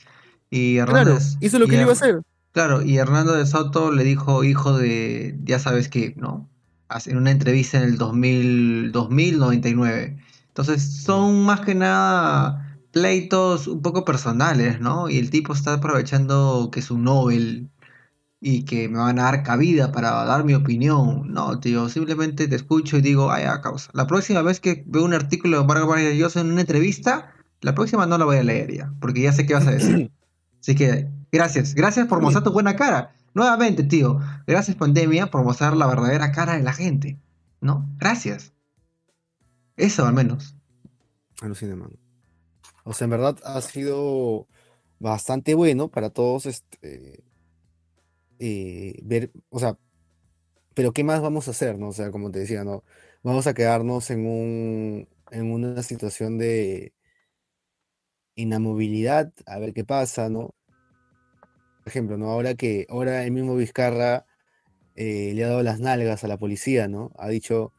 y Hernando Claro, hizo lo y que él iba a hacer. Claro, y Hernando de Soto le dijo hijo de, ya sabes qué, ¿no? En una entrevista en el 2000, 2099. Entonces son más que nada pleitos un poco personales, ¿no? Y el tipo está aprovechando que es un Nobel y que me van a dar cabida para dar mi opinión. No, tío, simplemente te escucho y digo, ay, a causa. La próxima vez que veo un artículo de Vargas Vargas Llosa en una entrevista, la próxima no la voy a leer ya, porque ya sé qué vas a decir. Así que, gracias, gracias por mostrar tu buena cara. Nuevamente, tío, gracias pandemia por mostrar la verdadera cara de la gente, ¿no? Gracias. Eso al menos. Alucina, man. O sea, en verdad ha sido bastante bueno para todos este, eh, ver, o sea, pero ¿qué más vamos a hacer, no? O sea, como te decía, ¿no? Vamos a quedarnos en un, en una situación de inamovilidad, a ver qué pasa, ¿no? Por ejemplo, ¿no? Ahora que, ahora el mismo Vizcarra eh, le ha dado las nalgas a la policía, ¿no? Ha dicho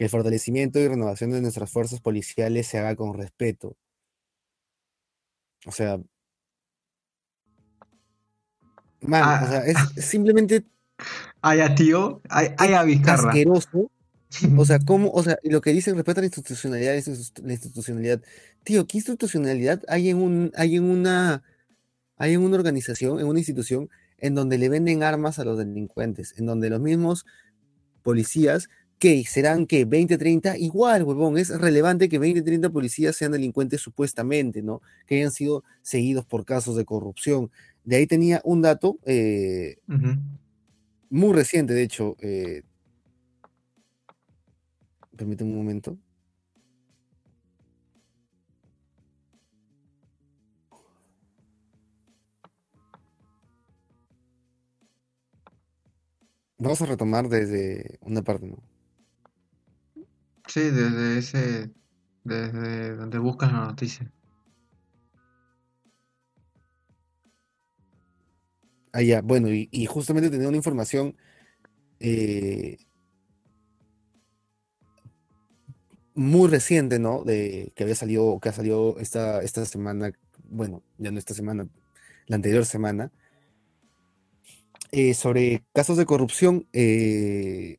que el fortalecimiento y renovación de nuestras fuerzas policiales se haga con respeto. O sea, man, o sea, Ah, es es simplemente ay, a tío, ay, ay, a Vizcarra. asqueroso. O sea, ¿cómo? O sea, lo que dicen respecto a la institucionalidad, institu- la institucionalidad. Tío, ¿qué institucionalidad hay en un, hay en una, hay en una organización, en una institución, en donde le venden armas a los delincuentes, en donde los mismos policías, que serán que 20, 30, igual, huevón, es relevante que 20, 30 policías sean delincuentes supuestamente, ¿no? Que hayan sido seguidos por casos de corrupción. De ahí tenía un dato eh, muy reciente, de hecho. Eh, permíteme un momento. Vamos a retomar desde una parte, ¿no? Sí, desde ese, desde donde buscas la noticia. Ah, ya, bueno, y, justamente tenía una información eh, muy reciente, ¿no? De que había salido, que ha salido esta, esta semana, bueno, ya no esta semana, la anterior semana, eh, sobre casos de corrupción eh,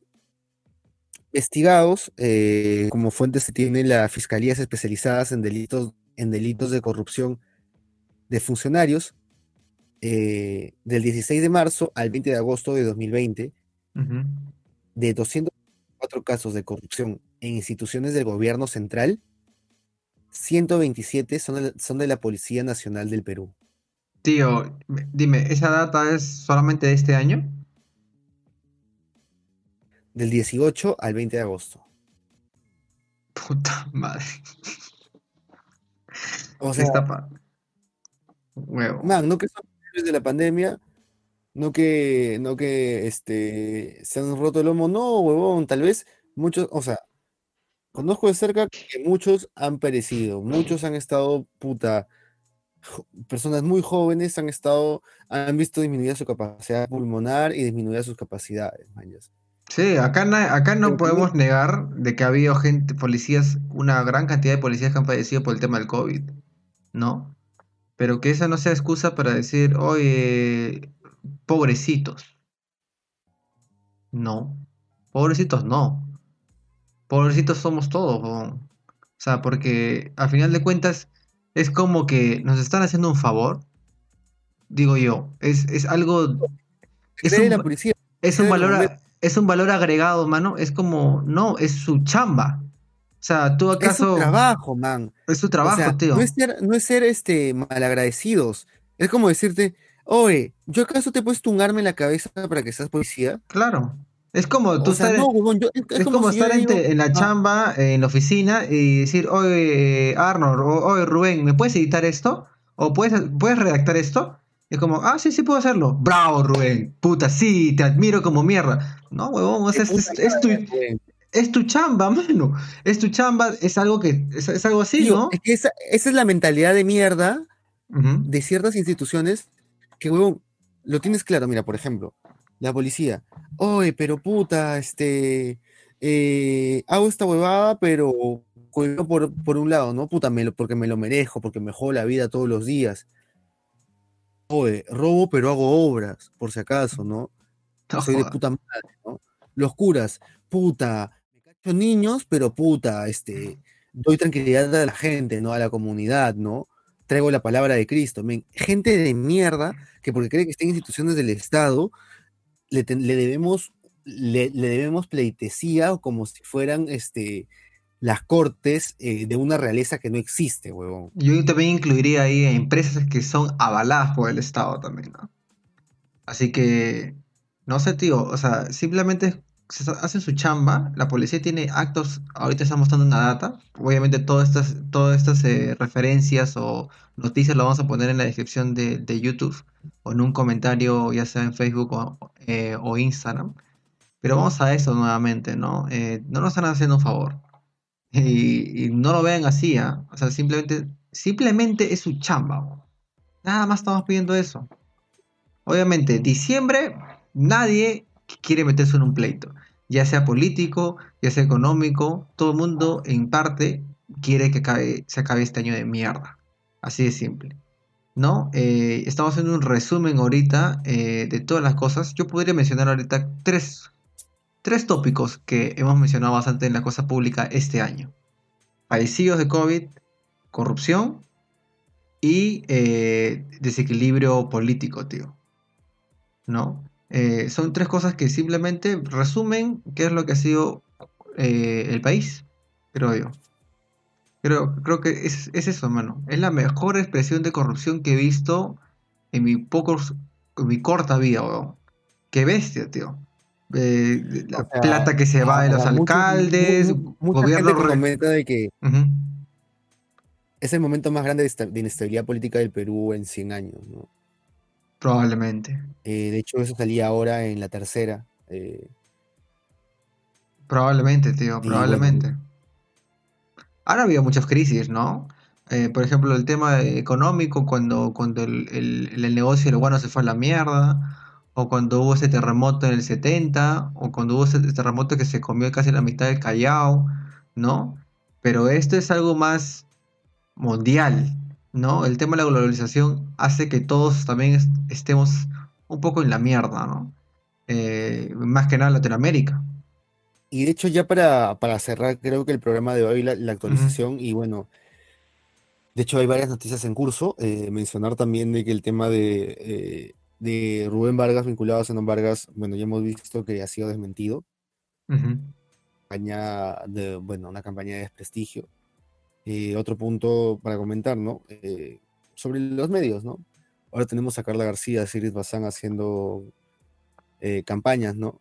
investigados, eh, como fuentes se tienen las fiscalías especializadas en delitos, en delitos de corrupción de funcionarios, eh, del 16 de marzo al 20 de agosto de 2020, Ujú. de 204 casos de corrupción en instituciones del gobierno central, 127 son de la, son de la Policía Nacional del Perú. Tío, me- dime, ¿esa data es solamente de este año? Del 18 al 20 de agosto. Puta madre. O ¿Qué sea, está Huevo. man, no que son de la pandemia, no que, no que este, se han roto el lomo, no, huevón, tal vez muchos, o sea, conozco de cerca que muchos han perecido, muchos han estado, puta, personas muy jóvenes han estado, han visto disminuida su capacidad pulmonar y disminuida sus capacidades, mañas. Sí, acá, na- acá no podemos negar de que ha habido gente, policías, una gran cantidad de policías que han fallecido por el tema del COVID, ¿no? Pero que esa no sea excusa para decir, oye, pobrecitos. No, pobrecitos no. Pobrecitos somos todos, weón. O sea, porque al final de cuentas es como que nos están haciendo un favor, digo yo. Es, es algo, es un, la policía, es un valor. Es un valor agregado, mano. Es como, no, es su chamba. O sea, ¿tú Es su acaso trabajo, man. es su O trabajo, sea, tío? no es ser, no es ser este, malagradecidos. Es como decirte, oye, ¿yo acaso te he puesto un arma en la cabeza para que seas policía? Claro. Es como tú O sea, estar, no, yo- es, como como si yo estar en, digo, te- en la chamba, en la oficina y decir, oye, Arnold, o oye, Rubén, ¿me puedes editar esto? ¿O puedes, puedes redactar esto? Es como, ah, sí, sí puedo hacerlo. Bravo, Rubén. Puta, sí, te admiro como mierda. No, huevón, es, es, es, tu, es tu chamba, mano. Es tu chamba, es algo que, es, algo así, ¿no? Es que esa, esa, es la mentalidad de mierda uh -huh. de ciertas instituciones que, huevón, lo tienes claro. Mira, por ejemplo, la policía. Oye, pero puta, este, eh, hago esta huevada, pero por, por un lado, ¿no? Puta, me lo, porque me lo merezco, porque me jodo la vida todos los días. Oye, robo, pero hago obras, por si acaso, ¿no? no Soy de puta madre, ¿no? Los curas, puta, me cacho niños, pero puta, este, doy tranquilidad a la gente, ¿no? A la comunidad, ¿no? Traigo la palabra de Cristo. Men, gente de mierda que porque cree que está en instituciones del Estado, le, le debemos, le, le, debemos pleitesía como si fueran este, las cortes eh, de una realeza que no existe, huevón. Yo también incluiría ahí empresas que son avaladas por el Estado también, ¿no? Así que, no sé, tío, o sea, simplemente hacen su chamba, la policía tiene actos, ahorita estamos dando una data, obviamente todas estas, todas estas eh, referencias o noticias las vamos a poner en la descripción de, de YouTube o en un comentario, ya sea en Facebook o, eh, o Instagram. Pero vamos a eso nuevamente, ¿no? No nos están haciendo un favor. Y, no lo vean así, ¿eh? O sea, simplemente, simplemente es su chamba. Nada más estamos pidiendo eso. Obviamente, diciembre, nadie quiere meterse en un pleito. Ya sea político, ya sea económico, todo el mundo en parte quiere que se acabe este año de mierda. Así de simple. ¿No? Eh, estamos haciendo un resumen ahorita eh, de todas las cosas. Yo podría mencionar ahorita tres tres tópicos que hemos mencionado bastante en la cosa pública este año. Fallecidos de COVID, corrupción y eh, desequilibrio político, tío. ¿No? Eh, son tres cosas que simplemente resumen qué es lo que ha sido eh, el país, creo yo. Creo, creo que es, es, eso, hermano. Es la mejor expresión de corrupción que he visto en mi, pocos, en mi corta vida, weón. Qué bestia, tío eh, la o sea, plata que se va de los alcaldes, mucha, mucha gobierno gente comenta de que uh -huh. es el momento más grande de inestabilidad política del Perú en 100 años, ¿no? Probablemente. Eh, de hecho, eso salía ahora en la tercera. Eh, probablemente, tío, probablemente. Bueno. Ahora había muchas crisis, ¿no? Eh, por ejemplo, el tema económico, cuando, cuando el, el, el negocio guano se fue a la mierda o cuando hubo ese terremoto en el 70, o cuando hubo ese terremoto que se comió casi la mitad del Callao, ¿no? Pero esto es algo más mundial, ¿no? El tema de la globalización hace que todos también est estemos un poco en la mierda, ¿no? Eh, más que nada en Latinoamérica. Y de hecho ya para, para cerrar creo que el programa de hoy, la, la actualización, uh -huh. y bueno, de hecho hay varias noticias en curso, eh, mencionar también de que el tema de... Eh, de Rubén Vargas vinculado a Zenón Vargas, bueno, ya hemos visto que ha sido desmentido. Uh -huh. campaña de, bueno, una campaña de desprestigio. Eh, otro punto para comentar, ¿no? Eh, sobre los medios, ¿no? Ahora tenemos a Carla García, Siris Bazán haciendo eh, campañas, ¿no?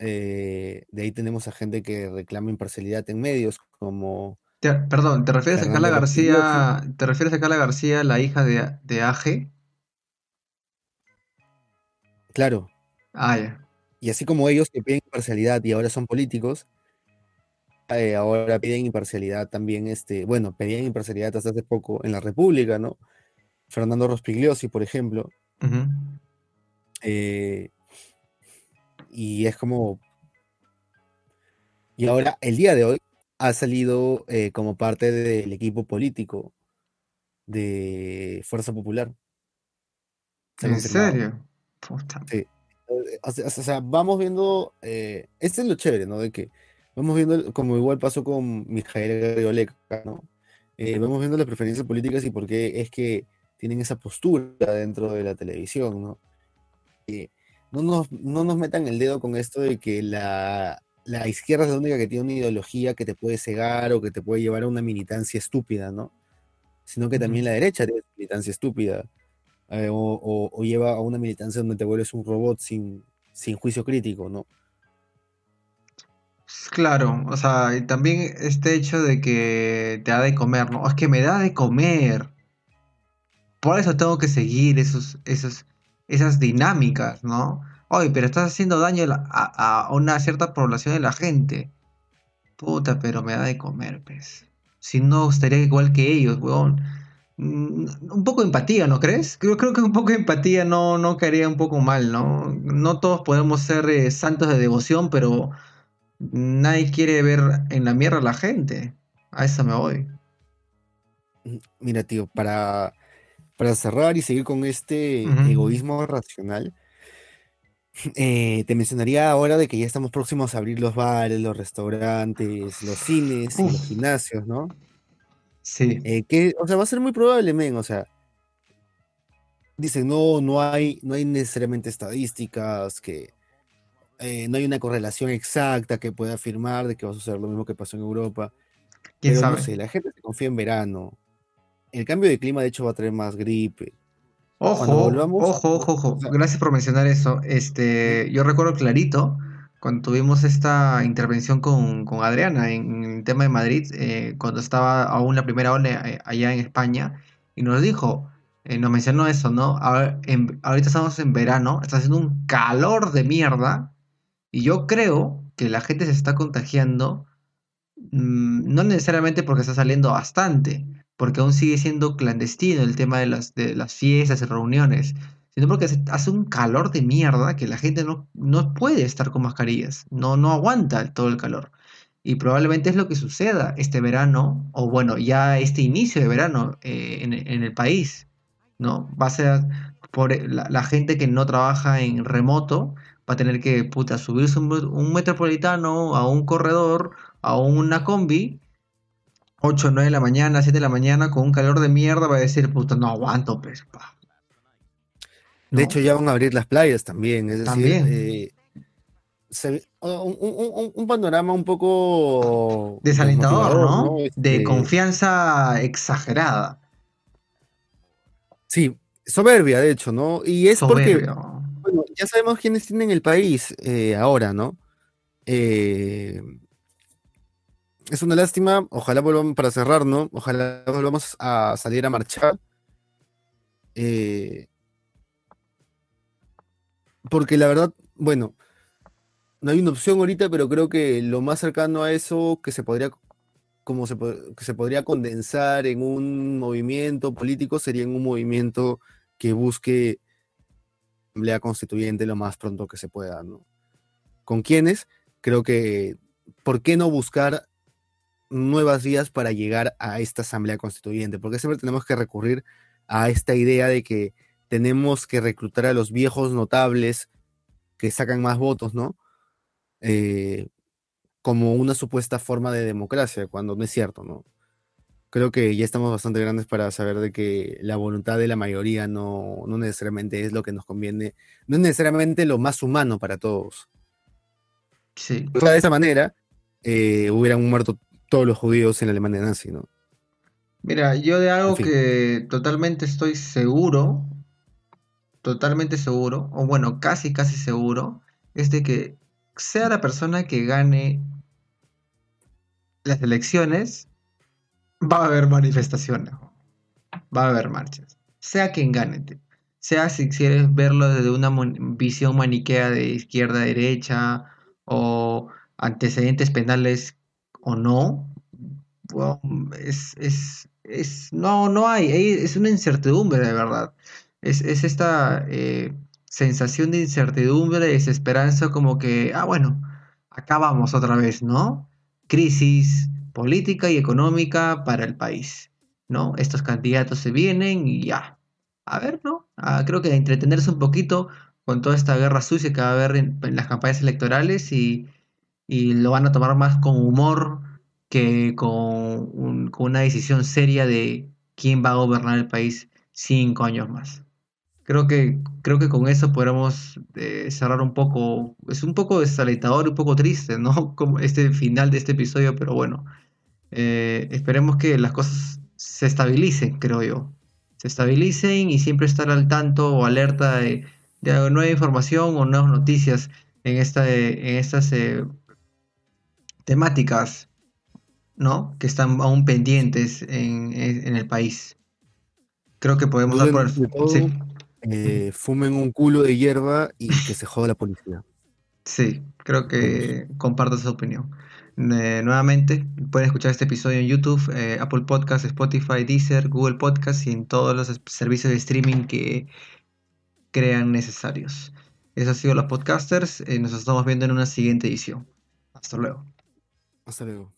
de ahí tenemos a gente que reclama imparcialidad en medios, como... Te, perdón, ¿te refieres Fernando a Carla García? ¿Te refieres a Carla García, la hija de, de AG? Claro. Ah, ya. Y así como ellos que piden imparcialidad y ahora son políticos, eh, ahora piden imparcialidad también, este, bueno, pedían imparcialidad hasta hace poco en la República, ¿no? Fernando Rospigliosi, por ejemplo. Uh -huh. eh, y es como. Y ahora, el día de hoy, ha salido eh, como parte del equipo político de Fuerza Popular. ¿En serio? Puta. Sí. O sea, vamos viendo, eh, este es lo chévere, ¿no? De que vamos viendo, como igual pasó con Mijael Garrioleca, ¿no? Eh, vamos viendo las preferencias políticas y por qué es que tienen esa postura dentro de la televisión, ¿no? Eh, no, nos, no nos metan el dedo con esto de que la, la izquierda es la única que tiene una ideología que te puede cegar o que te puede llevar a una militancia estúpida, ¿no? Sino que también la derecha tiene militancia estúpida eh, o, lleva a una militancia donde te vuelves un robot sin, sin juicio crítico, ¿no? Claro, o sea, y también este hecho de que te da de comer, ¿no? Es que me da de comer. por eso tengo que seguir esos, esos, esas dinámicas, ¿no? Oye, pero estás haciendo daño a, a, una cierta población de la gente. Puta, pero me da de comer, pues. Si no, estaría igual que ellos, weón. Mm, un poco de empatía, ¿no crees? Creo, creo que un poco de empatía no, no caería un poco mal, ¿no? No todos podemos ser eh, santos de devoción, pero nadie quiere ver en la mierda a la gente. A eso me voy. Mm, mira, tío, para, para cerrar y seguir con este egoísmo racional, eh, te mencionaría ahora de que ya estamos próximos a abrir los bares, los restaurantes, los cines y los gimnasios, ¿no? Sí. Eh, que, o sea, va a ser muy probable, men, o sea, dicen, no, no hay, no hay necesariamente estadísticas, que eh, no hay una correlación exacta que pueda afirmar de que va a suceder lo mismo que pasó en Europa. ¿Quién pero sabe? no sé, la gente se confía en verano. El cambio de clima, de hecho, va a traer más gripe. Ojo, ojo, ojo, ojo. Gracias por mencionar eso. Este, yo recuerdo clarito cuando tuvimos esta intervención con, Adriana en, el tema de Madrid, eh, cuando estaba aún la primera ola eh, allá en España, y nos dijo, eh, nos mencionó eso, ¿no? ahorita estamos en verano, está haciendo un calor de mierda, y yo creo que la gente se está contagiando, mm, no necesariamente porque está saliendo bastante, porque aún sigue siendo clandestino el tema de las, de las fiestas y reuniones, sino porque hace un calor de mierda que la gente no, no puede estar con mascarillas, no, no aguanta todo el calor. Y probablemente es lo que suceda este verano, o bueno, ya este inicio de verano eh, en, el país, ¿no? Va a ser por la, gente que no trabaja en remoto, va a tener que, puta, subirse un, un metropolitano a un corredor, a una combi, 8, 9 de la mañana, 7 de la mañana, con un calor de mierda, va a decir, puta, no aguanto, pues. De hecho, ya van a abrir las playas también. Es decir, eh, un, panorama un poco desalentador, ¿no? De este confianza exagerada. Sí, soberbia, de hecho, ¿no? Y es porque bueno, ya sabemos quiénes tienen el país eh, ahora, ¿no? Eh, es una lástima, ojalá volvamos para cerrar, ¿no? Ojalá volvamos a salir a marchar. Eh, porque la verdad, bueno, no hay una opción ahorita, pero creo que lo más cercano a eso que se podría, como se, que se podría condensar en un movimiento político sería en un movimiento que busque asamblea constituyente lo más pronto que se pueda, ¿no? ¿Con quiénes? Creo que, ¿por qué no buscar nuevas vías para llegar a esta asamblea constituyente? Porque siempre tenemos que recurrir a esta idea de que tenemos que reclutar a los viejos notables que sacan más votos, ¿no? Eh, como una supuesta forma de democracia, cuando no es cierto, ¿no? Creo que ya estamos bastante grandes para saber de que la voluntad de la mayoría no, necesariamente es lo que nos conviene, no es necesariamente lo más humano para todos. Sí. O sea, de esa manera eh, hubieran muerto todos los judíos en la Alemania nazi, ¿no? Mira, yo de algo que totalmente estoy seguro totalmente seguro, o bueno, casi, casi seguro, es de que sea la persona que gane las elecciones, va a haber manifestaciones, va a haber marchas, sea quien gane, sea si quieres verlo desde una visión maniquea de izquierda a derecha o antecedentes penales o no, es, es, es, no, no hay, es una incertidumbre de verdad es, esta eh, sensación de incertidumbre, de desesperanza, como que, ah, bueno, acá vamos otra vez, ¿no? Crisis política y económica para el país, ¿no? Estos candidatos se vienen y ya. A ver, ¿no? Ah, creo que entretenerse un poquito con toda esta guerra sucia que va a haber en, las campañas electorales y, lo van a tomar más con humor que con, con una decisión seria de quién va a gobernar el país cinco años más creo que, creo que con eso podemos eh, cerrar un poco. Es un poco desalentador y un poco triste, ¿no? Como este final de este episodio, pero bueno. Eh, esperemos que las cosas se estabilicen, creo yo. Se estabilicen y siempre estar al tanto o alerta de, nueva información o nuevas noticias en, esta, en estas eh, temáticas, ¿no? Que están aún pendientes en, en el país. Creo que podemos dar por el... De Sí, eh, fumen un culo de hierba y que se joda la policía. sí, creo que comparto esa opinión. Eh, nuevamente, pueden escuchar este episodio en YouTube, eh, Apple Podcasts, Spotify, Deezer, Google Podcasts y en todos los servicios de streaming que crean necesarios. Eso ha sido los podcasters. nos estamos viendo en una siguiente edición. Hasta luego. Hasta luego.